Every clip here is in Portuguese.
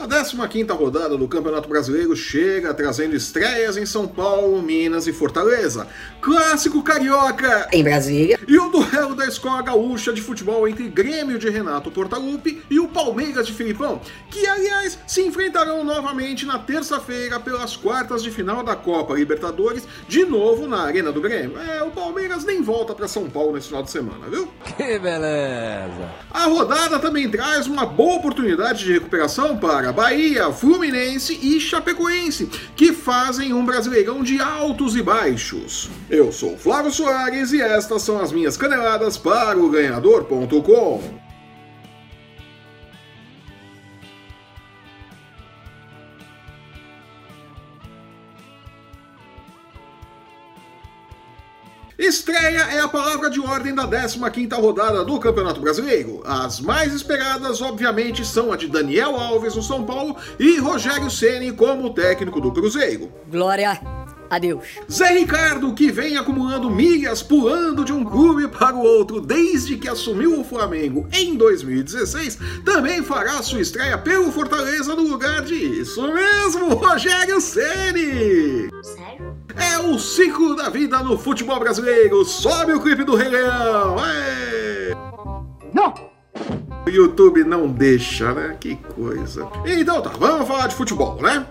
A 15ª rodada do Campeonato Brasileiro chega trazendo estreias em São Paulo, Minas e Fortaleza. Clássico carioca em Brasília. E o duelo da escola gaúcha de futebol entre Grêmio de Renato Portaluppi e o Palmeiras de Filipão, que aliás se enfrentarão novamente na terça-feira pelas quartas de final da Copa Libertadores, de novo na Arena do Grêmio. É, o Palmeiras nem volta para São Paulo nesse final de semana, viu? Que beleza! A rodada também traz uma boa oportunidade de recuperação para Bahia, Fluminense e Chapecoense, que fazem um brasileirão de altos e baixos. Eu sou Flávio Soares e estas são as minhas caneladas para o ganhador.com. Estreia é a palavra de ordem da 15ª rodada do Campeonato Brasileiro. As mais esperadas, obviamente, são a de Daniel Alves no São Paulo e Rogério Ceni como técnico do Cruzeiro. Glória Adeus. Zé Ricardo, que vem acumulando milhas pulando de um clube para o outro desde que assumiu o Flamengo em 2016, também fará sua estreia pelo Fortaleza no lugar de isso mesmo, Rogério Ceni. Sério? É o ciclo da vida no futebol brasileiro. Sobe o clipe do Rei Leão. Não! O YouTube não deixa, né? Que coisa. Então tá, vamos falar de futebol, né?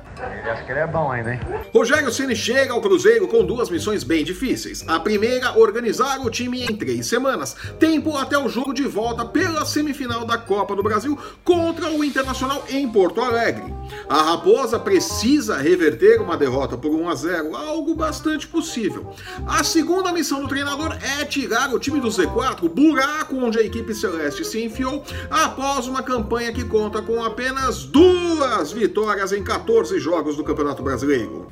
Que ele é bom ainda, hein? Rogério Ceni chega ao Cruzeiro com duas missões bem difíceis. A primeira, organizar o time em três semanas, tempo até o jogo de volta pela semifinal da Copa do Brasil contra o Internacional em Porto Alegre. A Raposa precisa reverter uma derrota por 1 a 0, algo bastante possível. A segunda missão do treinador é tirar o time do Z4, buraco onde a equipe celeste se enfiou, após uma campanha que conta com apenas duas vitórias em 14 jogos jogos do Campeonato Brasileiro.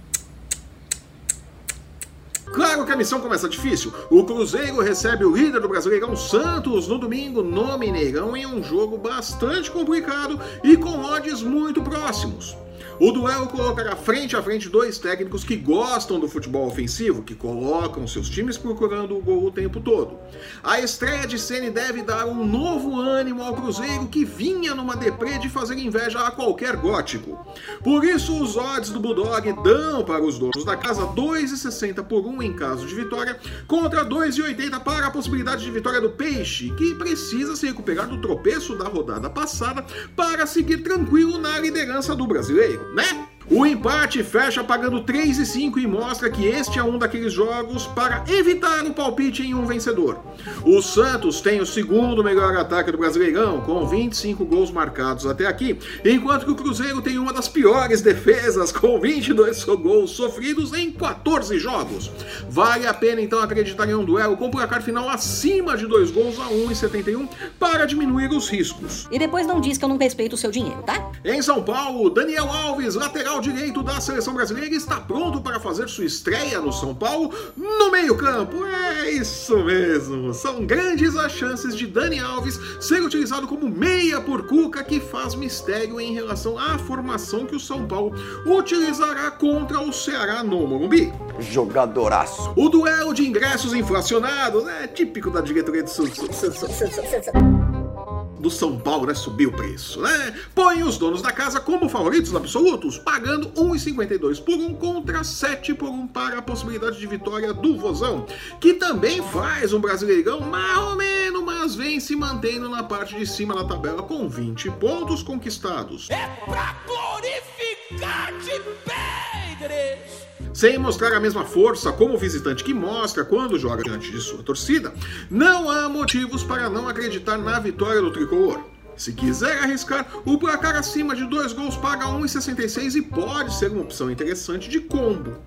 Claro que a missão começa difícil. O Cruzeiro recebe o líder do Brasileirão Santos no domingo no Mineirão em um jogo bastante complicado e com odds muito próximos. O duelo colocará frente a frente dois técnicos que gostam do futebol ofensivo, que colocam seus times procurando o gol o tempo todo. A estreia de Ceni deve dar um novo ânimo ao Cruzeiro que vinha numa deprê de fazer inveja a qualquer gótico. Por isso, os odds do Bulldog dão para os donos da casa 2,60 por 1 em caso de vitória, contra 2,80 para a possibilidade de vitória do Peixe, que precisa se recuperar do tropeço da rodada passada para seguir tranquilo na liderança do brasileiro né? O empate fecha pagando 3,5 e mostra que este é um daqueles jogos para evitar o palpite em um vencedor. O Santos tem o segundo melhor ataque do Brasileirão, com 25 gols marcados até aqui, enquanto que o Cruzeiro tem uma das piores defesas, com 22 gols sofridos em 14 jogos. Vale a pena então acreditar em um duelo com placar final acima de 2 gols a 1,71 para diminuir os riscos. E depois não diz que eu não respeito o seu dinheiro, tá? Em São Paulo, Daniel Alves, lateral lateral direito da seleção brasileira está pronto para fazer sua estreia no São Paulo no meio-campo. É isso mesmo. São grandes as chances de Dani Alves ser utilizado como meia por Cuca, que faz mistério em relação à formação que o São Paulo utilizará contra o Ceará no Morumbi. Jogadoraço. O duelo de ingressos inflacionados é típico da diretoria de do São Paulo, né? Subiu o preço, né? Põe os donos da casa como favoritos absolutos, pagando 1,52 por 1 contra 7 por 1 para a possibilidade de vitória do Vozão, que também faz um brasileirão menos, mas vem se mantendo na parte de cima da tabela com 20 pontos conquistados. É pra glorificar de pedres! Sem mostrar a mesma força como visitante que mostra quando joga diante de sua torcida, não há motivos para não acreditar na vitória do tricolor. Se quiser arriscar, o placar acima de dois gols paga 1,66 e pode ser uma opção interessante de combo.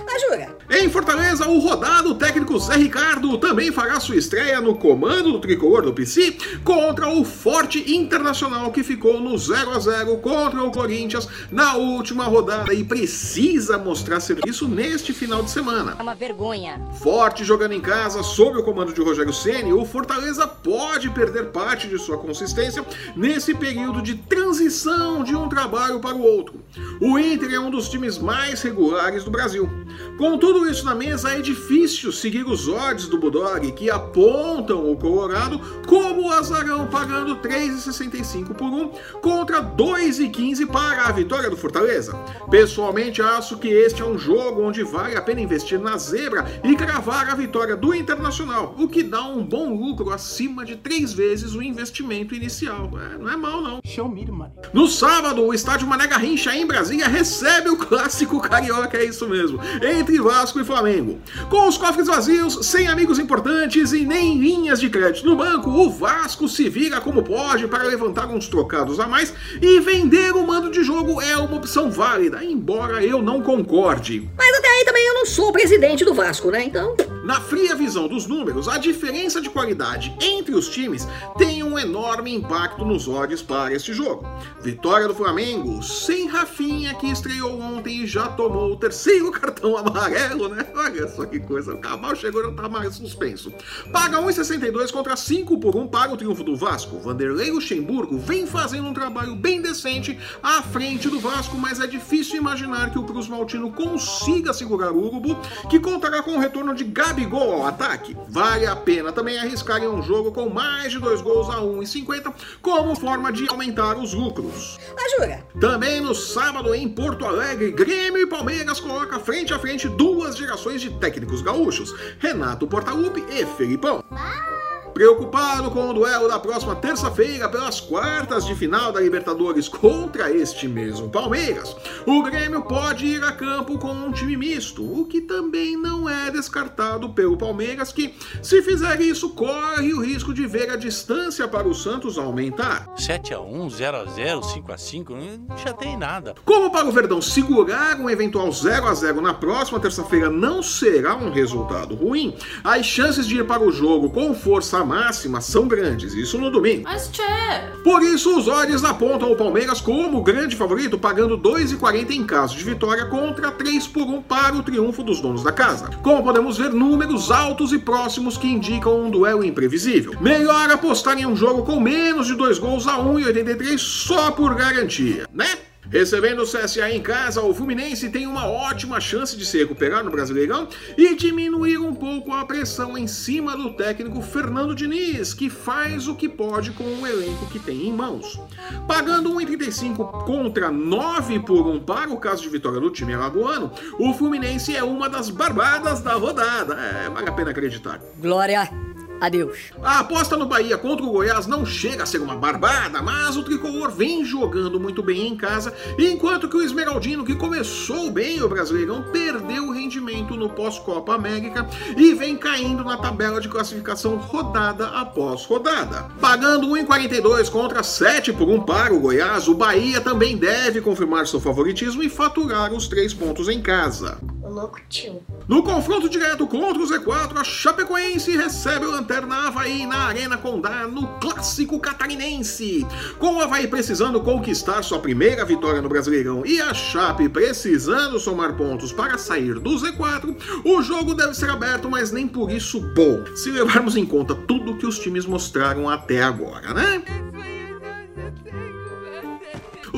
Ah, jura? Em Fortaleza, o rodado técnico Zé Ricardo também fará sua estreia no comando do tricolor do PC contra o Forte Internacional que ficou no 0 a 0 contra o Corinthians na última rodada e precisa mostrar serviço neste final de semana. É uma vergonha. Forte jogando em casa sob o comando de Rogério Ceni, o Fortaleza pode perder parte de sua consistência nesse período de transição de um trabalho para o outro. O Inter é um dos times mais regulares do Brasil. Com tudo isso na mesa, é difícil seguir os odds do Budog, que apontam o Colorado como o azarão, pagando 3,65 por 1 contra 2,15 para a vitória do Fortaleza. Pessoalmente, acho que este é um jogo onde vale a pena investir na zebra e cravar a vitória do Internacional, o que dá um bom lucro acima de três vezes o investimento inicial. É, não é mal, não. Show me money. No sábado, o estádio Mané Garrincha, em Brasília, recebe o clássico carioca, é isso mesmo, entre Vasco e Flamengo. Com os cofres vazios, sem amigos importantes e nem linhas de crédito no banco, o Vasco se vira como pode para levantar uns trocados a mais e vender o mando de jogo é uma opção válida, embora eu não concorde. Mas até aí também eu não sou presidente do Vasco, né? Então. Na fria visão dos números, a diferença de qualidade entre os times tem um enorme impacto nos odds para este jogo. Vitória do Flamengo, sem Rafinha, que estreou ontem e já tomou o terceiro cartão amarelo, né? Olha só que coisa, o Cabal chegou e não tá mais suspenso. Paga 1,62 contra 5 por 1 para o triunfo do Vasco. Vanderlei Luxemburgo vem fazendo um trabalho bem decente à frente do Vasco, mas é difícil imaginar que o Cruz Maltino consiga segurar o Urubu, que contará com o retorno de Gabigol ao ataque. Vale a pena também arriscar em um jogo com mais de dois gols a 1,50 como forma de aumentar os lucros. Ah, jura? Também no sábado em Porto Alegre, Grêmio e Palmeiras coloca frente a frente duas gerações de técnicos gaúchos, Renato Portaluppi e Felipão. Preocupado com o duelo da próxima terça-feira pelas quartas de final da Libertadores contra este mesmo Palmeiras, o Grêmio pode ir a campo com um time misto, o que também não é descartado pelo Palmeiras, que, se fizer isso, corre o risco de ver a distância para o Santos aumentar. 7x1, 0x0, 5x5, não já tem nada. Como para o Verdão segurar um eventual 0 a 0 na próxima terça-feira não será um resultado ruim, as chances de ir para o jogo com força máxima são grandes, isso no domingo. Mas tchê, Por isso, os olhos apontam o Palmeiras como grande favorito, pagando 2,40 em caso de vitória contra 3 por 1 para o triunfo dos donos da casa. Como podemos ver, números altos e próximos que indicam um duelo imprevisível. Melhor apostar em um jogo com menos de 2 gols a 1,83 só por garantia, né? Recebendo o CSA em casa, o Fluminense tem uma ótima chance de se recuperar no Brasileirão e diminuir um pouco a pressão em cima do técnico Fernando Diniz, que faz o que pode com o elenco que tem em mãos. Pagando 1,35 contra 9 por 1 para o caso de vitória do time alagoano, o Fluminense é uma das barbadas da rodada. É, vale a pena acreditar. Glória a Deus. A aposta no Bahia contra o Goiás não chega a ser uma barbada, mas o tricolor vem jogando muito bem em casa, enquanto que o Esmeraldino, que começou bem o Brasileirão, perdeu o rendimento no pós-Copa América e vem caindo na tabela de classificação rodada após rodada. Pagando 1,42 contra 7 por 1 para o Goiás, o Bahia também deve confirmar seu favoritismo e faturar os três pontos em casa. Louco tio. No confronto direto contra o Z4, a Chapecoense recebe o Lanterna Havaí na Arena Condá no Clássico Catarinense. Com o Havaí precisando conquistar sua primeira vitória no Brasileirão e a Chape precisando somar pontos para sair do Z4, o jogo deve ser aberto, mas nem por isso bom, se levarmos em conta tudo que os times mostraram até agora, né?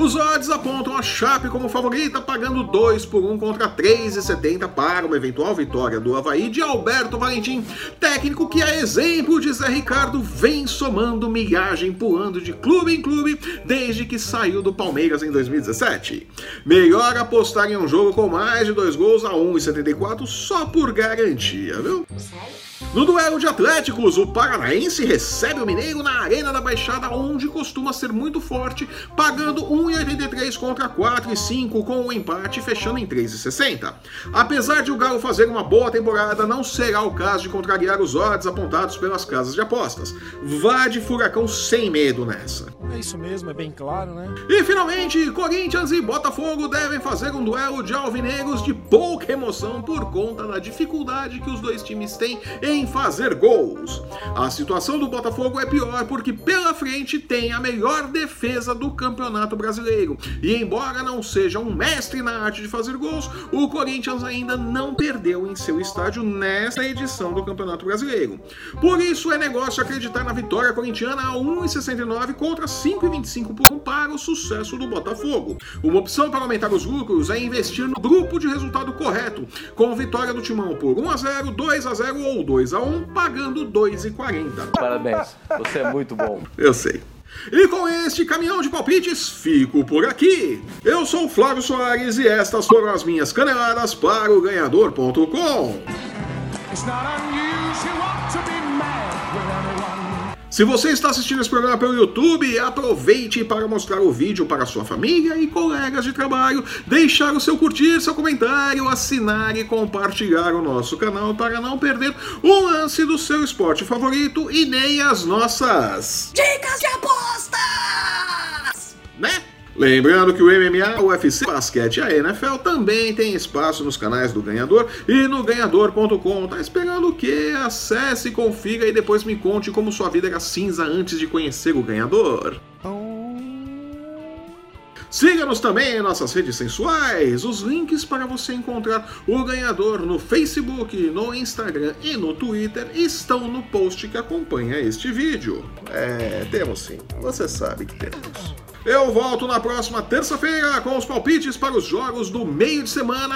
Os odds apontam a Chape como favorita, pagando 2 por 1 contra 3,70 para uma eventual vitória do Havaí de Alberto Valentim, técnico que, a exemplo de Zé Ricardo, vem somando milhagem pulando de clube em clube desde que saiu do Palmeiras em 2017. Melhor apostar em um jogo com mais de dois gols a 1,74 só por garantia, viu? Sério? No duelo de Atléticos, o Paranaense recebe o Mineiro na Arena da Baixada, onde costuma ser muito forte, pagando 1,83 contra 4,5 com o empate fechando em 3,60. Apesar de o Galo fazer uma boa temporada, não será o caso de contrariar os odds apontados pelas casas de apostas. Vá de furacão sem medo nessa. É isso mesmo, é bem claro, né? E finalmente, Corinthians e Botafogo devem fazer um duelo de alvinegros de pouca emoção por conta da dificuldade que os dois times têm em fazer gols. A situação do Botafogo é pior porque pela frente tem a melhor defesa do Campeonato Brasileiro, E embora não seja um mestre na arte de fazer gols, o Corinthians ainda não perdeu em seu estádio nesta edição do Campeonato Brasileiro. Por isso é negócio acreditar na vitória corintiana a 1,69 contra 5,25 por um para o sucesso do Botafogo. Uma opção para aumentar os lucros é investir no grupo de resultado correto, com vitória do Timão por 1 a 0, 2 a 0 ou 2 a 1, pagando 2,40. Parabéns, você é muito bom. Eu sei. E com este caminhão de palpites, fico por aqui. Eu sou o Flávio Soares e estas foram as minhas caneladas para o ganhador.com. Se você está assistindo esse programa pelo YouTube, aproveite para mostrar o vídeo para sua família e colegas de trabalho, deixar o seu curtir, seu comentário, assinar e compartilhar o nosso canal para não perder um lance do seu esporte favorito e nem as nossas. Dicas de apostas! Lembrando que o MMA, o UFC, o basquete e a NFL também tem espaço nos canais do Ganhador e no ganhador.com. Tá esperando o quê? Acesse, confira e depois me conte como sua vida era cinza antes de conhecer o Ganhador. Siga-nos também em nossas redes sensuais. Os links para você encontrar o ganhador no Facebook, no Instagram e no Twitter estão no post que acompanha este vídeo. É, temos sim. Você sabe que temos. Eu volto na próxima terça-feira com os palpites para os jogos do meio de semana.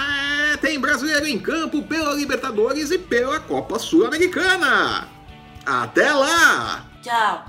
É, tem brasileiro em campo pela Libertadores e pela Copa Sul-Americana. Até lá! Tchau.